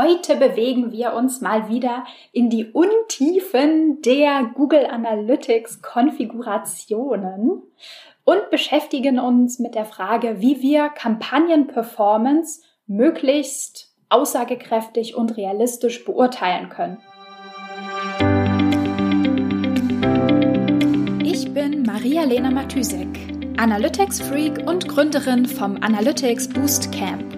Heute bewegen wir uns mal wieder in die Untiefen der Google Analytics Konfigurationen und beschäftigen uns mit der Frage, wie wir Kampagnenperformance möglichst aussagekräftig und realistisch beurteilen können. Ich bin Maria-Lena Matysek, Analytics-Freak und Gründerin vom Analytics Boost Camp.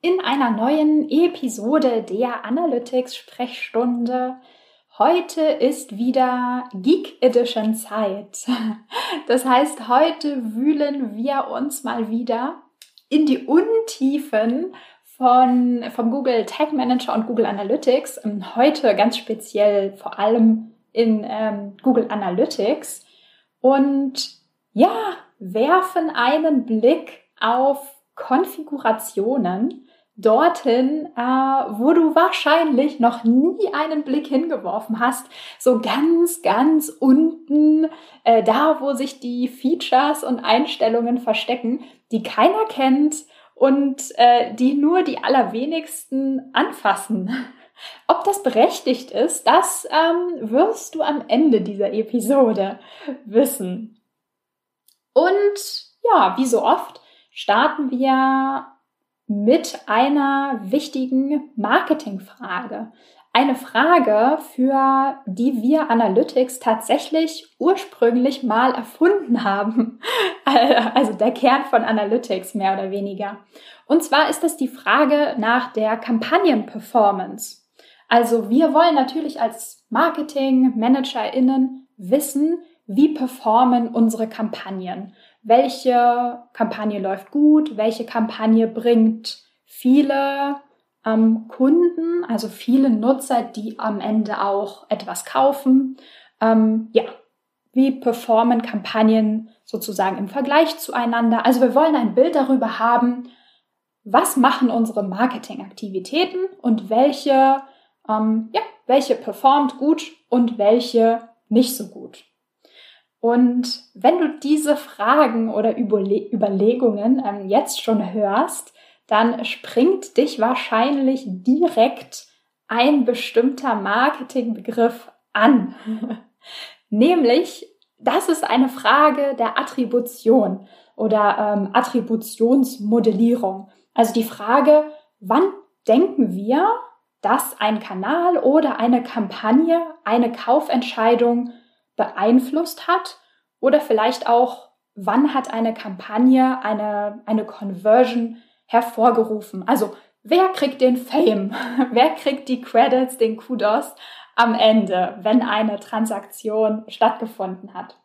in einer neuen Episode der Analytics Sprechstunde. Heute ist wieder Geek Edition Zeit. Das heißt, heute wühlen wir uns mal wieder in die Untiefen von, vom Google Tag Manager und Google Analytics. Heute ganz speziell vor allem in ähm, Google Analytics und ja, werfen einen Blick auf Konfigurationen dorthin, äh, wo du wahrscheinlich noch nie einen Blick hingeworfen hast. So ganz, ganz unten, äh, da wo sich die Features und Einstellungen verstecken, die keiner kennt und äh, die nur die allerwenigsten anfassen. Ob das berechtigt ist, das ähm, wirst du am Ende dieser Episode wissen. Und ja, wie so oft starten wir mit einer wichtigen Marketingfrage. Eine Frage, für die wir Analytics tatsächlich ursprünglich mal erfunden haben. Also der Kern von Analytics mehr oder weniger. Und zwar ist das die Frage nach der Kampagnenperformance. Also wir wollen natürlich als Marketing-ManagerInnen wissen, wie performen unsere Kampagnen welche Kampagne läuft gut, welche Kampagne bringt viele ähm, Kunden, also viele Nutzer, die am Ende auch etwas kaufen. Ähm, ja, wie performen Kampagnen sozusagen im Vergleich zueinander? Also wir wollen ein Bild darüber haben, was machen unsere Marketingaktivitäten und welche, ähm, ja, welche performt gut und welche nicht so gut. Und wenn du diese Fragen oder Überle Überlegungen ähm, jetzt schon hörst, dann springt dich wahrscheinlich direkt ein bestimmter Marketingbegriff an. Nämlich, das ist eine Frage der Attribution oder ähm, Attributionsmodellierung. Also die Frage, wann denken wir, dass ein Kanal oder eine Kampagne eine Kaufentscheidung beeinflusst hat oder vielleicht auch, wann hat eine Kampagne eine, eine Conversion hervorgerufen. Also wer kriegt den Fame? wer kriegt die Credits, den Kudos am Ende, wenn eine Transaktion stattgefunden hat?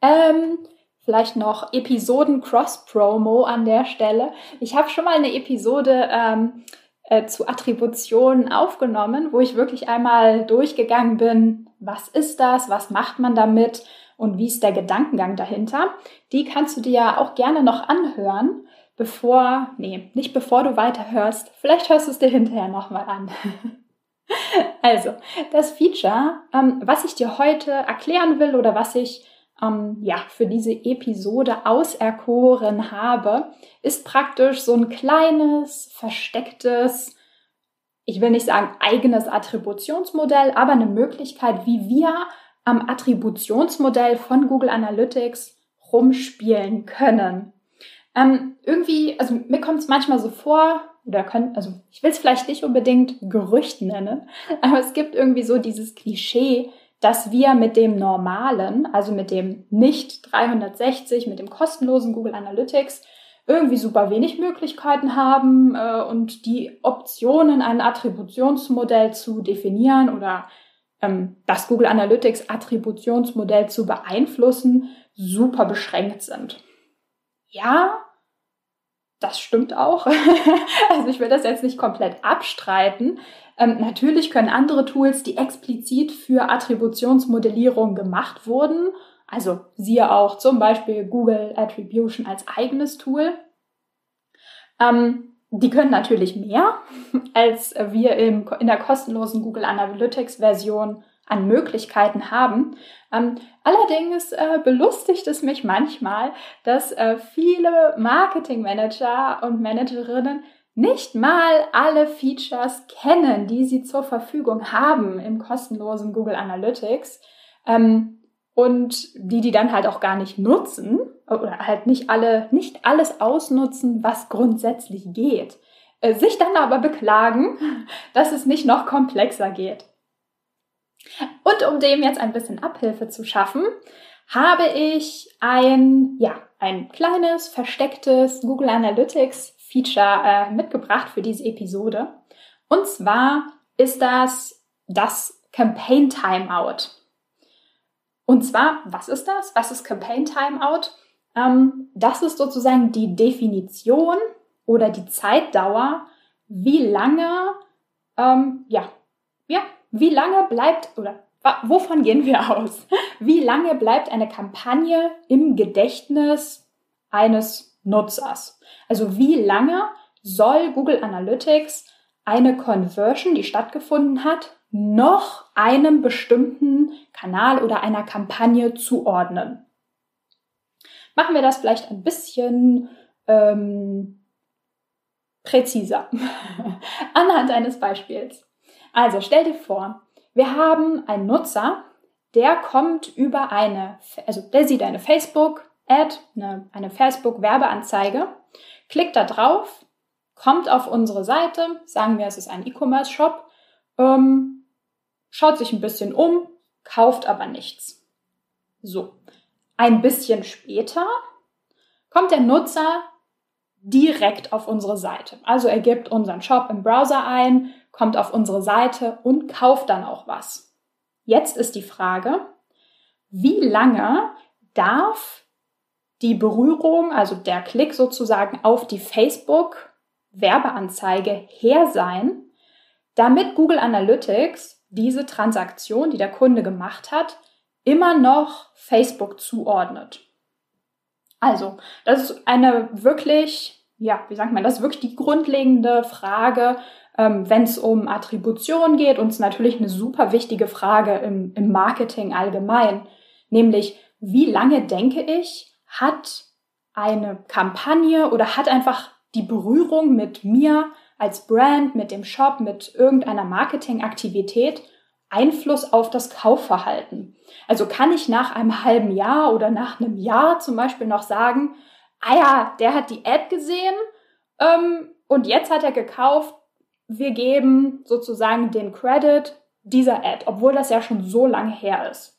Ähm, vielleicht noch Episoden Cross-Promo an der Stelle. Ich habe schon mal eine Episode ähm, äh, zu Attributionen aufgenommen, wo ich wirklich einmal durchgegangen bin, was ist das, was macht man damit und wie ist der Gedankengang dahinter. Die kannst du dir ja auch gerne noch anhören, bevor, nee, nicht bevor du weiterhörst, vielleicht hörst du es dir hinterher nochmal an. also, das Feature, ähm, was ich dir heute erklären will oder was ich ähm, ja, für diese Episode auserkoren habe, ist praktisch so ein kleines, verstecktes, ich will nicht sagen eigenes Attributionsmodell, aber eine Möglichkeit, wie wir am Attributionsmodell von Google Analytics rumspielen können. Ähm, irgendwie, also mir kommt es manchmal so vor, oder können, also ich will es vielleicht nicht unbedingt Gerücht nennen, aber es gibt irgendwie so dieses Klischee, dass wir mit dem normalen, also mit dem nicht 360, mit dem kostenlosen Google Analytics irgendwie super wenig Möglichkeiten haben äh, und die Optionen, ein Attributionsmodell zu definieren oder ähm, das Google Analytics Attributionsmodell zu beeinflussen, super beschränkt sind. Ja, das stimmt auch. also ich will das jetzt nicht komplett abstreiten. Ähm, natürlich können andere Tools, die explizit für Attributionsmodellierung gemacht wurden, also siehe auch zum Beispiel Google Attribution als eigenes Tool, ähm, die können natürlich mehr, als wir im, in der kostenlosen Google Analytics Version an Möglichkeiten haben. Ähm, allerdings äh, belustigt es mich manchmal, dass äh, viele Marketingmanager und Managerinnen nicht mal alle Features kennen, die sie zur Verfügung haben im kostenlosen Google Analytics. Ähm, und die die dann halt auch gar nicht nutzen oder halt nicht alle, nicht alles ausnutzen, was grundsätzlich geht. Äh, sich dann aber beklagen, dass es nicht noch komplexer geht. Und um dem jetzt ein bisschen Abhilfe zu schaffen, habe ich ein, ja, ein kleines, verstecktes Google Analytics Feature äh, mitgebracht für diese Episode. Und zwar ist das das Campaign Timeout. Und zwar, was ist das? Was ist Campaign Timeout? Ähm, das ist sozusagen die Definition oder die Zeitdauer, wie lange, ähm, ja, ja, wie lange bleibt oder wovon gehen wir aus? Wie lange bleibt eine Kampagne im Gedächtnis eines Nutzers? Also wie lange soll Google Analytics eine Conversion, die stattgefunden hat, noch einem bestimmten Kanal oder einer Kampagne zuordnen. Machen wir das vielleicht ein bisschen ähm, präziser anhand eines Beispiels. Also stell dir vor, wir haben einen Nutzer, der kommt über eine, also der sieht eine Facebook-Ad, eine, eine Facebook-Werbeanzeige, klickt da drauf, kommt auf unsere Seite, sagen wir, es ist ein E-Commerce-Shop, ähm, schaut sich ein bisschen um, kauft aber nichts. So, ein bisschen später kommt der Nutzer direkt auf unsere Seite. Also er gibt unseren Shop im Browser ein, kommt auf unsere Seite und kauft dann auch was. Jetzt ist die Frage, wie lange darf die Berührung, also der Klick sozusagen auf die Facebook Werbeanzeige her sein, damit Google Analytics diese Transaktion, die der Kunde gemacht hat, immer noch Facebook zuordnet. Also, das ist eine wirklich, ja, wie sagt man, das ist wirklich die grundlegende Frage, ähm, wenn es um Attribution geht und es natürlich eine super wichtige Frage im, im Marketing allgemein, nämlich wie lange denke ich, hat eine Kampagne oder hat einfach die Berührung mit mir als Brand, mit dem Shop, mit irgendeiner Marketingaktivität Einfluss auf das Kaufverhalten. Also kann ich nach einem halben Jahr oder nach einem Jahr zum Beispiel noch sagen, ah ja, der hat die Ad gesehen ähm, und jetzt hat er gekauft. Wir geben sozusagen den Credit dieser Ad, obwohl das ja schon so lange her ist.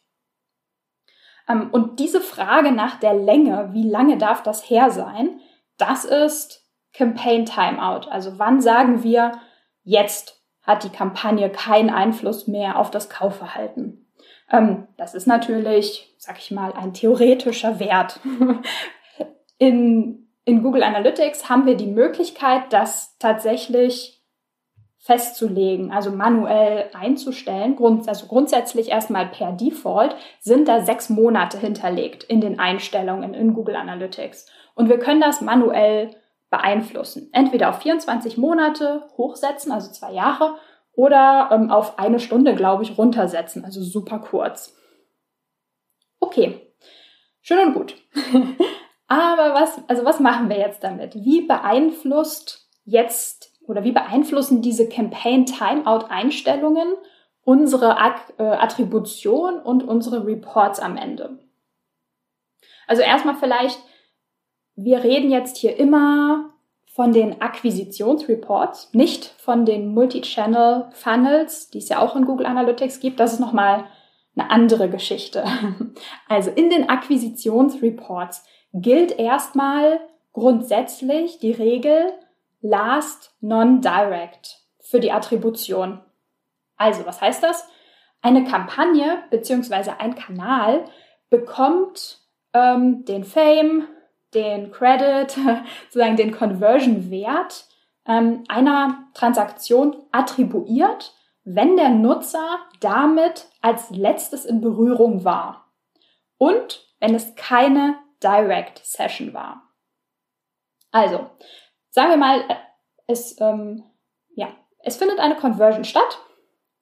Ähm, und diese Frage nach der Länge, wie lange darf das her sein, das ist Campaign Timeout. Also wann sagen wir, jetzt hat die Kampagne keinen Einfluss mehr auf das Kaufverhalten. Ähm, das ist natürlich, sag ich mal, ein theoretischer Wert. in, in Google Analytics haben wir die Möglichkeit, das tatsächlich festzulegen, also manuell einzustellen. Grund, also grundsätzlich erstmal per Default sind da sechs Monate hinterlegt in den Einstellungen in Google Analytics. Und wir können das manuell beeinflussen. Entweder auf 24 Monate hochsetzen, also zwei Jahre, oder ähm, auf eine Stunde, glaube ich, runtersetzen, also super kurz. Okay, schön und gut. Aber was, also was machen wir jetzt damit? Wie beeinflusst jetzt oder wie beeinflussen diese Campaign Timeout Einstellungen unsere äh, Attribution und unsere Reports am Ende? Also erstmal vielleicht wir reden jetzt hier immer von den Akquisitionsreports, nicht von den Multi-Channel Funnels, die es ja auch in Google Analytics gibt. Das ist nochmal eine andere Geschichte. Also in den Akquisitionsreports gilt erstmal grundsätzlich die Regel Last Non-Direct für die Attribution. Also, was heißt das? Eine Kampagne bzw. ein Kanal bekommt ähm, den Fame, den Credit, sozusagen den Conversion-Wert ähm, einer Transaktion attribuiert, wenn der Nutzer damit als letztes in Berührung war und wenn es keine Direct Session war. Also, sagen wir mal, es, ähm, ja, es findet eine Conversion statt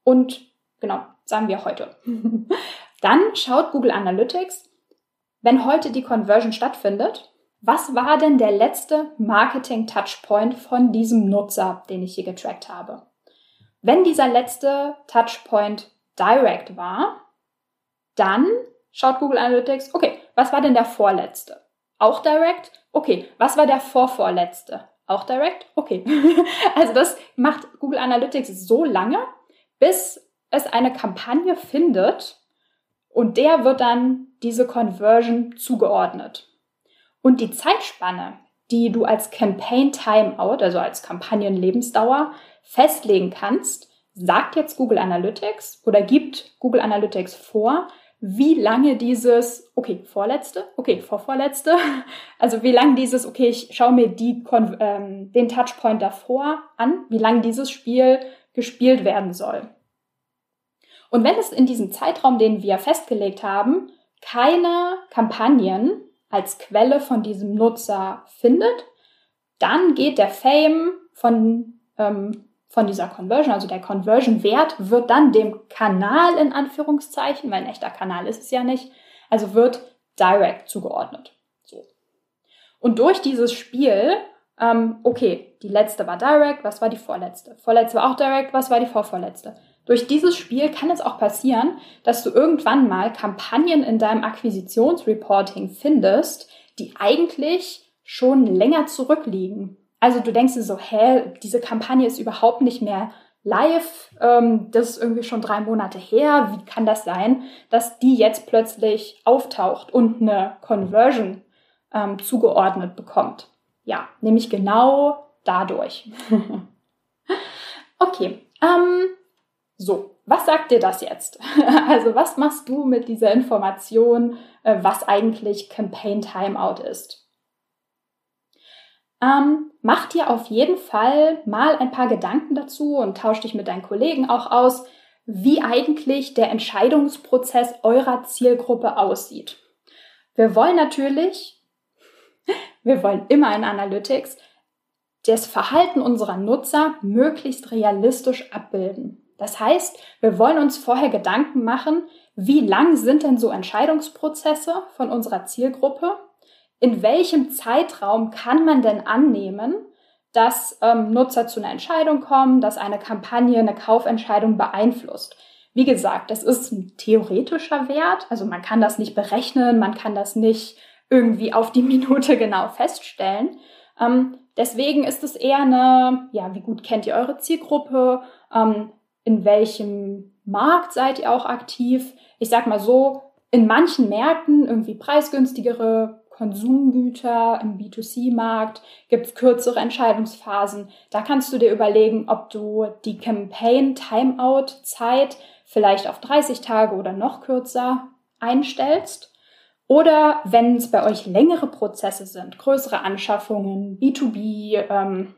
und genau, sagen wir heute. Dann schaut Google Analytics, wenn heute die Conversion stattfindet, was war denn der letzte Marketing-Touchpoint von diesem Nutzer, den ich hier getrackt habe? Wenn dieser letzte Touchpoint Direct war, dann schaut Google Analytics, okay, was war denn der vorletzte? Auch Direct? Okay, was war der vorvorletzte? Auch Direct? Okay. also das macht Google Analytics so lange, bis es eine Kampagne findet und der wird dann diese Conversion zugeordnet. Und die Zeitspanne, die du als Campaign Timeout, also als Kampagnenlebensdauer, festlegen kannst, sagt jetzt Google Analytics oder gibt Google Analytics vor, wie lange dieses, okay, vorletzte, okay, vorvorletzte, also wie lange dieses, okay, ich schaue mir die, ähm, den Touchpoint davor an, wie lange dieses Spiel gespielt werden soll. Und wenn es in diesem Zeitraum, den wir festgelegt haben, keine Kampagnen als Quelle von diesem Nutzer findet, dann geht der Fame von, ähm, von dieser Conversion, also der Conversion-Wert, wird dann dem Kanal in Anführungszeichen, weil ein echter Kanal ist es ja nicht, also wird direct zugeordnet. So. Und durch dieses Spiel, ähm, okay, die letzte war direct, was war die vorletzte? Vorletzte war auch direct, was war die vorvorletzte? Durch dieses Spiel kann es auch passieren, dass du irgendwann mal Kampagnen in deinem Akquisitionsreporting findest, die eigentlich schon länger zurückliegen. Also du denkst dir so, hä, diese Kampagne ist überhaupt nicht mehr live, ähm, das ist irgendwie schon drei Monate her, wie kann das sein, dass die jetzt plötzlich auftaucht und eine Conversion ähm, zugeordnet bekommt? Ja, nämlich genau dadurch. okay, ähm, so, was sagt dir das jetzt? Also was machst du mit dieser Information, äh, was eigentlich Campaign Timeout ist? Ähm, mach dir auf jeden Fall mal ein paar Gedanken dazu und tausch dich mit deinen Kollegen auch aus, wie eigentlich der Entscheidungsprozess eurer Zielgruppe aussieht. Wir wollen natürlich, wir wollen immer in Analytics das Verhalten unserer Nutzer möglichst realistisch abbilden. Das heißt, wir wollen uns vorher Gedanken machen, wie lang sind denn so Entscheidungsprozesse von unserer Zielgruppe? In welchem Zeitraum kann man denn annehmen, dass ähm, Nutzer zu einer Entscheidung kommen, dass eine Kampagne eine Kaufentscheidung beeinflusst? Wie gesagt, das ist ein theoretischer Wert, also man kann das nicht berechnen, man kann das nicht irgendwie auf die Minute genau feststellen. Ähm, deswegen ist es eher eine, ja, wie gut kennt ihr eure Zielgruppe? Ähm, in welchem Markt seid ihr auch aktiv. Ich sag mal so, in manchen Märkten irgendwie preisgünstigere Konsumgüter im B2C-Markt gibt es kürzere Entscheidungsphasen. Da kannst du dir überlegen, ob du die Campaign-Timeout-Zeit vielleicht auf 30 Tage oder noch kürzer einstellst. Oder wenn es bei euch längere Prozesse sind, größere Anschaffungen, B2B, ähm,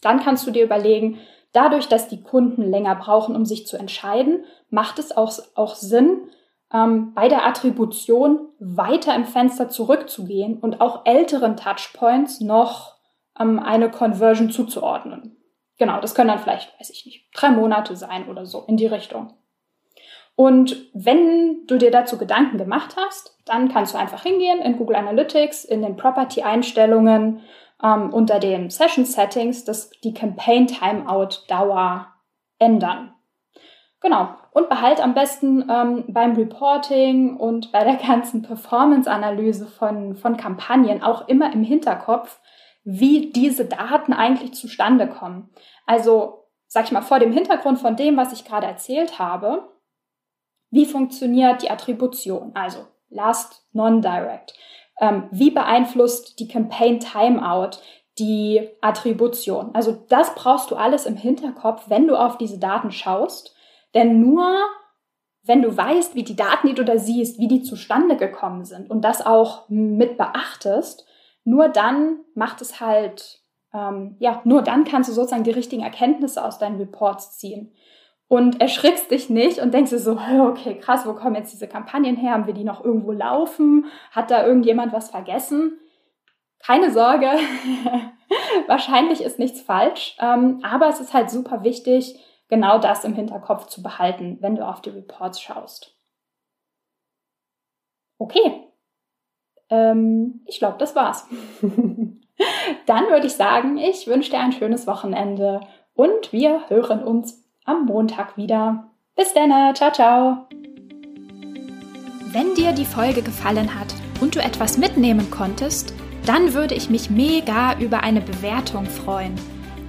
dann kannst du dir überlegen, Dadurch, dass die Kunden länger brauchen, um sich zu entscheiden, macht es auch, auch Sinn, ähm, bei der Attribution weiter im Fenster zurückzugehen und auch älteren Touchpoints noch ähm, eine Conversion zuzuordnen. Genau, das können dann vielleicht, weiß ich nicht, drei Monate sein oder so in die Richtung. Und wenn du dir dazu Gedanken gemacht hast, dann kannst du einfach hingehen in Google Analytics, in den Property-Einstellungen ähm, unter den Session Settings das, die Campaign Timeout Dauer ändern. Genau. Und behalt am besten ähm, beim Reporting und bei der ganzen Performance-Analyse von, von Kampagnen auch immer im Hinterkopf, wie diese Daten eigentlich zustande kommen. Also, sag ich mal, vor dem Hintergrund von dem, was ich gerade erzählt habe, wie funktioniert die Attribution? Also, Last Non-Direct. Ähm, wie beeinflusst die Campaign Timeout die Attribution? Also das brauchst du alles im Hinterkopf, wenn du auf diese Daten schaust. Denn nur wenn du weißt, wie die Daten, die du da siehst, wie die zustande gekommen sind und das auch mit beachtest, nur dann macht es halt ähm, ja, nur dann kannst du sozusagen die richtigen Erkenntnisse aus deinen Reports ziehen. Und erschrickst dich nicht und denkst dir so, okay, krass, wo kommen jetzt diese Kampagnen her? Haben wir die noch irgendwo laufen? Hat da irgendjemand was vergessen? Keine Sorge, wahrscheinlich ist nichts falsch, ähm, aber es ist halt super wichtig, genau das im Hinterkopf zu behalten, wenn du auf die Reports schaust. Okay, ähm, ich glaube, das war's. Dann würde ich sagen, ich wünsche dir ein schönes Wochenende und wir hören uns am Montag wieder. Bis dann, ciao, ciao. Wenn dir die Folge gefallen hat und du etwas mitnehmen konntest, dann würde ich mich mega über eine Bewertung freuen.